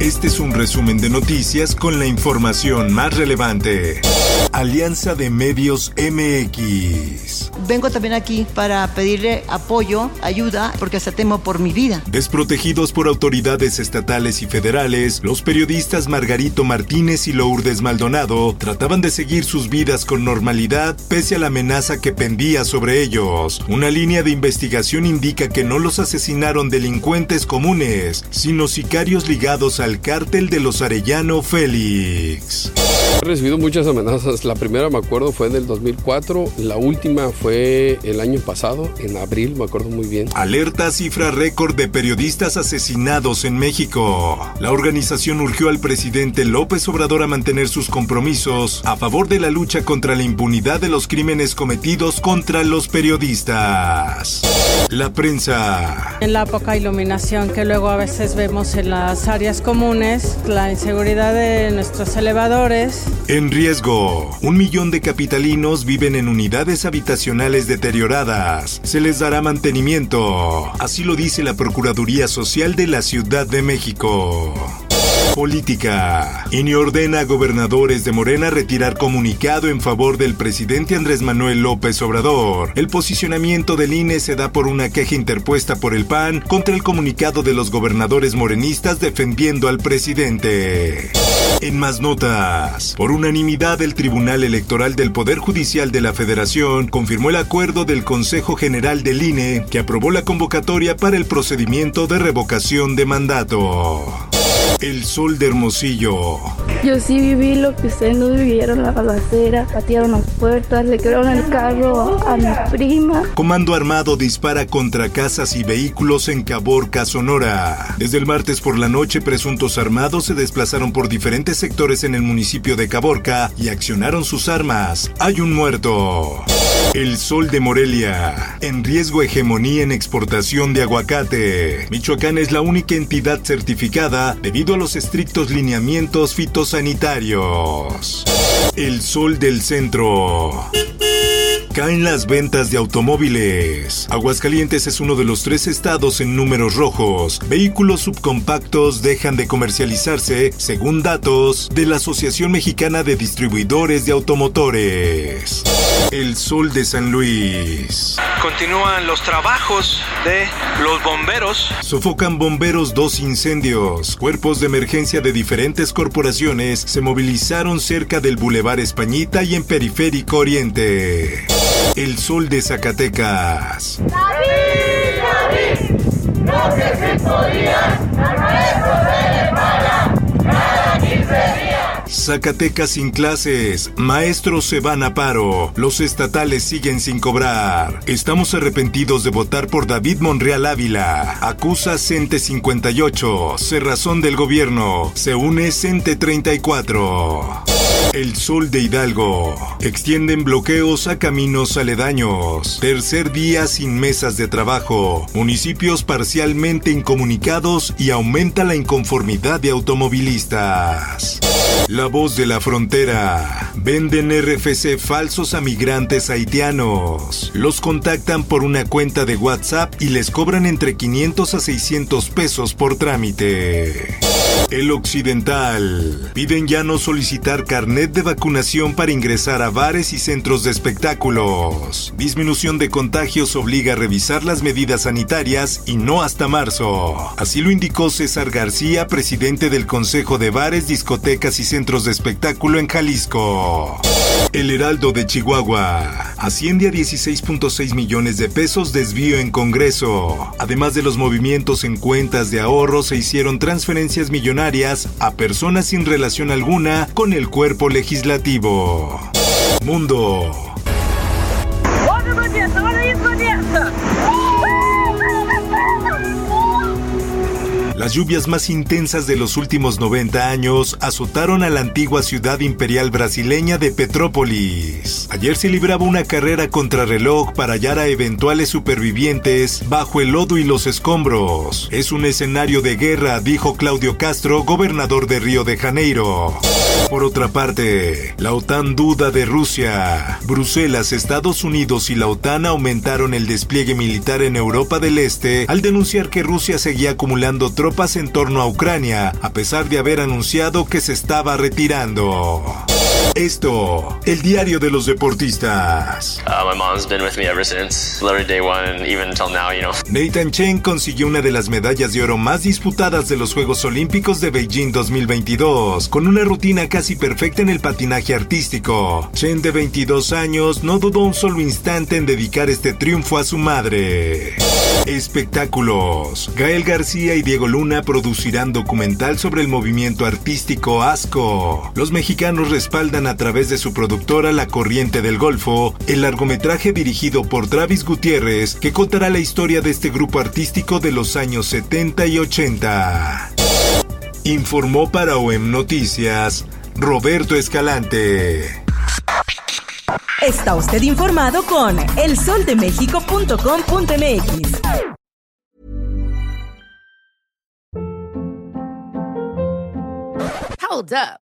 Este es un resumen de noticias con la información más relevante. Alianza de Medios MX. Vengo también aquí para pedirle apoyo, ayuda, porque hasta temo por mi vida. Desprotegidos por autoridades estatales y federales, los periodistas Margarito Martínez y Lourdes Maldonado trataban de seguir sus vidas con normalidad pese a la amenaza que pendía sobre ellos. Una línea de investigación indica que no los asesinaron delincuentes comunes, sino sicarios ligados al cártel de los Arellano Félix. He recibido muchas amenazas. La primera, me acuerdo, fue en el 2004. La última fue el año pasado, en abril, me acuerdo muy bien. Alerta cifra récord de periodistas asesinados en México. La organización urgió al presidente López Obrador a mantener sus compromisos a favor de la lucha contra la impunidad de los crímenes cometidos contra los periodistas. La prensa. En la poca iluminación que luego a veces vemos en las áreas comunes, la inseguridad de nuestros elevadores. En riesgo, un millón de capitalinos viven en unidades habitacionales deterioradas. Se les dará mantenimiento. Así lo dice la Procuraduría Social de la Ciudad de México. Política. INE ordena a gobernadores de Morena retirar comunicado en favor del presidente Andrés Manuel López Obrador. El posicionamiento del INE se da por una queja interpuesta por el PAN contra el comunicado de los gobernadores morenistas defendiendo al presidente. En más notas, por unanimidad el Tribunal Electoral del Poder Judicial de la Federación confirmó el acuerdo del Consejo General del INE que aprobó la convocatoria para el procedimiento de revocación de mandato. El sol de Hermosillo. Yo sí viví lo que ustedes no vivieron, la balacera, patearon las puertas, le quebraron el carro a mi prima. Comando Armado dispara contra casas y vehículos en Caborca, Sonora. Desde el martes por la noche, presuntos armados se desplazaron por diferentes sectores en el municipio de Caborca y accionaron sus armas. Hay un muerto. El sol de Morelia. En riesgo hegemonía en exportación de aguacate. Michoacán es la única entidad certificada debido a los estrictos lineamientos fitosanitarios. El sol del centro. Caen las ventas de automóviles. Aguascalientes es uno de los tres estados en números rojos. Vehículos subcompactos dejan de comercializarse, según datos de la Asociación Mexicana de Distribuidores de Automotores. El sol de San Luis. Continúan los trabajos de los bomberos. Sofocan bomberos dos incendios. Cuerpos de emergencia de diferentes corporaciones se movilizaron cerca del Boulevard Españita y en Periférico Oriente. El sol de Zacatecas. David, David, no sé si Zacatecas sin clases, maestros se van a paro, los estatales siguen sin cobrar. Estamos arrepentidos de votar por David Monreal Ávila. Acusa Cente 58, cerrazón del gobierno. Se une Cente 34. El Sol de Hidalgo. Extienden bloqueos a caminos aledaños. Tercer día sin mesas de trabajo. Municipios parcialmente incomunicados y aumenta la inconformidad de automovilistas. La voz de la frontera. Venden RFC falsos a migrantes haitianos. Los contactan por una cuenta de WhatsApp y les cobran entre 500 a 600 pesos por trámite. El Occidental. Piden ya no solicitar carnet de vacunación para ingresar a bares y centros de espectáculos. Disminución de contagios obliga a revisar las medidas sanitarias y no hasta marzo. Así lo indicó César García, presidente del Consejo de Bares, Discotecas y Centros de Espectáculo en Jalisco. El Heraldo de Chihuahua asciende a 16.6 millones de pesos desvío en Congreso. Además de los movimientos en cuentas de ahorro, se hicieron transferencias millonarias a personas sin relación alguna con el cuerpo legislativo. Mundo. Las lluvias más intensas de los últimos 90 años azotaron a la antigua ciudad imperial brasileña de Petrópolis. Ayer se libraba una carrera contrarreloj para hallar a eventuales supervivientes bajo el lodo y los escombros. Es un escenario de guerra, dijo Claudio Castro, gobernador de Río de Janeiro. Por otra parte, la OTAN duda de Rusia. Bruselas, Estados Unidos y la OTAN aumentaron el despliegue militar en Europa del Este al denunciar que Rusia seguía acumulando tropas en torno a Ucrania, a pesar de haber anunciado que se estaba retirando. Esto, el diario de los deportistas. Nathan Chen consiguió una de las medallas de oro más disputadas de los Juegos Olímpicos de Beijing 2022, con una rutina casi perfecta en el patinaje artístico. Chen, de 22 años, no dudó un solo instante en dedicar este triunfo a su madre. Espectáculos. Gael García y Diego Luna producirán documental sobre el movimiento artístico ASCO. Los mexicanos respaldan a través de su productora La Corriente del Golfo el largometraje dirigido por Travis Gutiérrez que contará la historia de este grupo artístico de los años 70 y 80. Informó para OEM Noticias Roberto Escalante. Está usted informado con elsoldemexico.com.mx. Hold up.